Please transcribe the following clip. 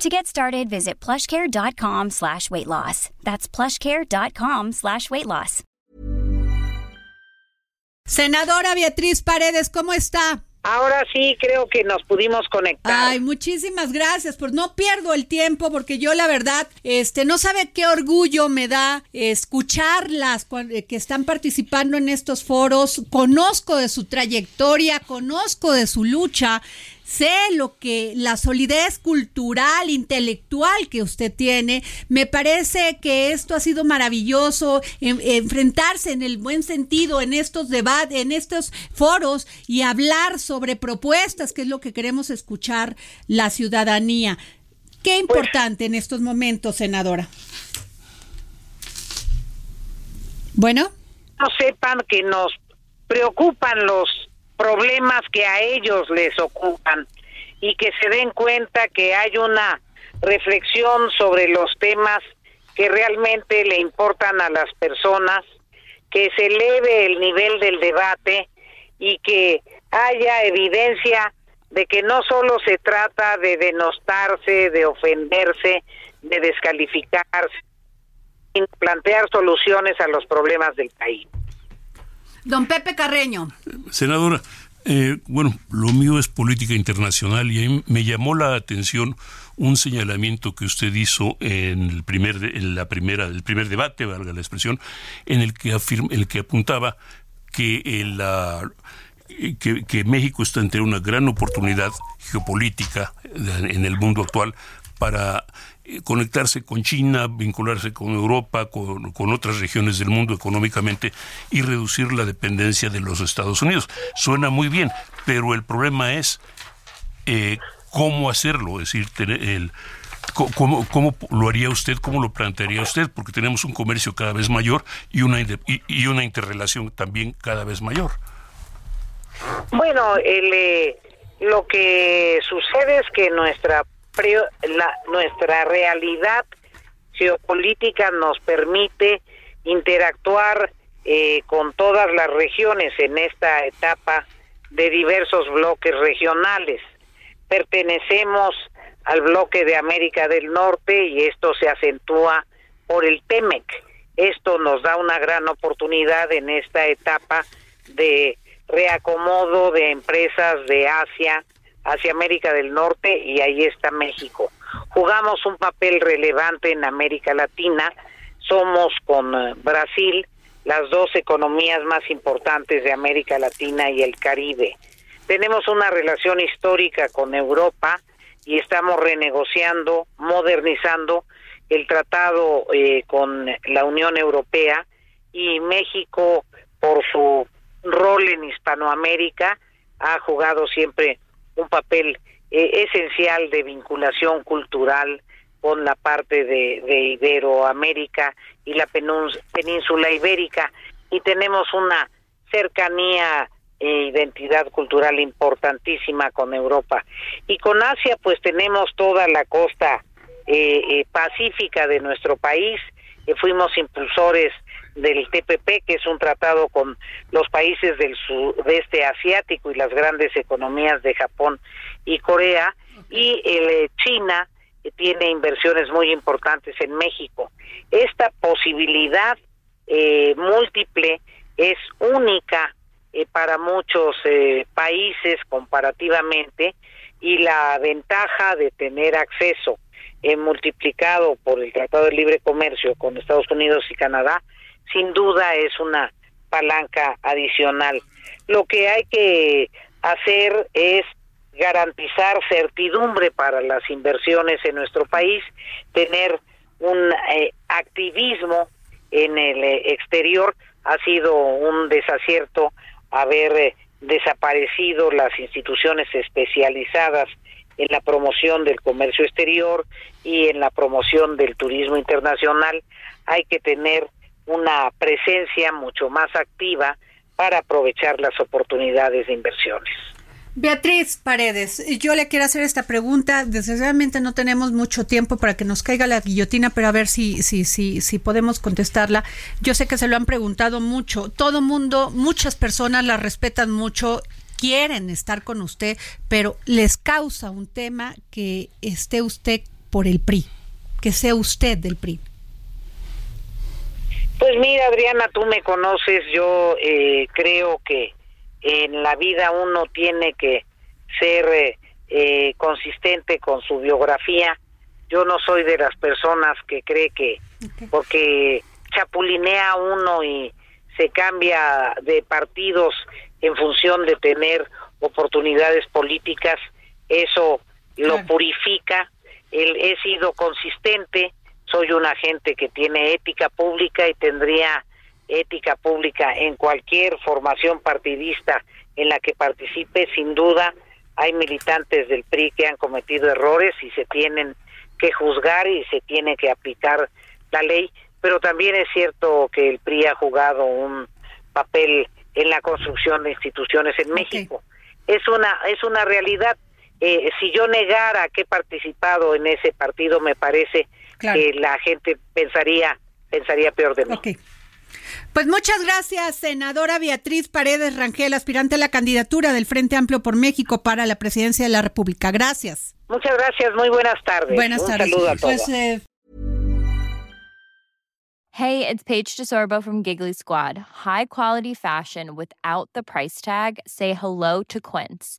To get started, visit plushcare.com slash weight loss. That's plushcare.com slash weight loss. Senadora Beatriz Paredes, ¿cómo está? Ahora sí creo que nos pudimos conectar. Ay, muchísimas gracias. Pues no pierdo el tiempo porque yo la verdad, este, no sabe qué orgullo me da escucharlas eh, que están participando en estos foros. Conozco de su trayectoria, conozco de su lucha sé lo que la solidez cultural, intelectual que usted tiene. Me parece que esto ha sido maravilloso, enfrentarse en el buen sentido en estos debates, en estos foros y hablar sobre propuestas, que es lo que queremos escuchar la ciudadanía. Qué pues importante en estos momentos, senadora. Bueno. No sepan que nos preocupan los problemas que a ellos les ocupan y que se den cuenta que hay una reflexión sobre los temas que realmente le importan a las personas, que se eleve el nivel del debate y que haya evidencia de que no solo se trata de denostarse, de ofenderse, de descalificarse, sino plantear soluciones a los problemas del país. Don Pepe Carreño. Senadora, eh, bueno, lo mío es política internacional y me llamó la atención un señalamiento que usted hizo en el primer en la primera el primer debate, valga la expresión, en el que el que apuntaba que la que, que, México está ante una gran oportunidad geopolítica en el mundo actual para eh, conectarse con China, vincularse con Europa, con, otras regiones del mundo económicamente y reducir la dependencia de los Estados Unidos. Suena muy bien, pero el problema es eh, cómo hacerlo, es decir, el, ¿Cómo, ¿Cómo, lo haría usted? ¿Cómo lo plantearía usted? Porque tenemos un comercio cada vez mayor y una, y, una interrelación también cada vez mayor. Bueno, el, eh, lo que sucede es que nuestra la, nuestra realidad geopolítica nos permite interactuar eh, con todas las regiones en esta etapa de diversos bloques regionales. Pertenecemos al bloque de América del Norte y esto se acentúa por el TEMEC. Esto nos da una gran oportunidad en esta etapa de reacomodo de empresas de Asia, hacia América del Norte y ahí está México. Jugamos un papel relevante en América Latina, somos con eh, Brasil las dos economías más importantes de América Latina y el Caribe. Tenemos una relación histórica con Europa y estamos renegociando, modernizando el tratado eh, con la Unión Europea y México por su rol en Hispanoamérica ha jugado siempre un papel eh, esencial de vinculación cultural con la parte de, Iberoamérica y la península ibérica. Y tenemos una cercanía e identidad cultural importantísima con Europa. Y con Asia pues tenemos toda la costa eh, eh, pacífica de nuestro país. Fuimos impulsores del TPP, que es un tratado con los países del sudeste asiático y las grandes economías de Japón y Corea, y eh, China tiene inversiones muy importantes en México. Esta posibilidad eh, múltiple es única eh, para muchos países comparativamente y la ventaja de tener acceso multiplicado por el Tratado de Libre Comercio con Estados Unidos y Canadá sin duda es una palanca adicional. Lo que hay que hacer es garantizar certidumbre para las inversiones en nuestro país, tener un eh, activismo en el eh, exterior. Ha sido un desacierto haber eh, desaparecido las instituciones especializadas en la promoción del comercio exterior y en la promoción del turismo internacional. Hay que tener una presencia mucho más activa para aprovechar las oportunidades de inversiones. Beatriz Paredes, yo le quiero hacer esta pregunta. Desgraciadamente no tenemos mucho tiempo para que nos caiga la guillotina, pero a ver si, si, si, si podemos contestarla. Yo sé que se lo han preguntado mucho. Todo mundo, muchas personas la respetan mucho, quieren estar con usted, pero les causa un tema que esté usted por el PRI, que sea usted del PRI. Pues mira, Adriana, tú me conoces, yo eh, creo que en la vida uno tiene que ser eh, eh, consistente con su biografía. Yo no soy de las personas que cree que porque chapulinea uno y se cambia de partidos en función de tener oportunidades políticas, eso lo purifica. he sido consistente, soy una gente que tiene ética pública y tendría ética pública en cualquier formación partidista en la que participe, sin duda hay militantes del PRI que han cometido errores y se tienen que juzgar y se tiene que aplicar la ley, pero también es cierto que el PRI ha jugado un papel en la construcción de instituciones en México. Es una es una realidad. Eh, si yo negara que he participado en ese partido, me parece que la gente pensaría pensaría peor de mí. Pues muchas gracias, senadora Beatriz Paredes Rangel, aspirante a la candidatura del Frente Amplio por México para la presidencia de la República. Gracias. Muchas gracias, muy buenas tardes. Buenas tardes. Un saludo a todos. Pues, eh... Hey, it's Paige DeSorbo from Giggly Squad. High quality fashion without the price tag. Say hello to Quince.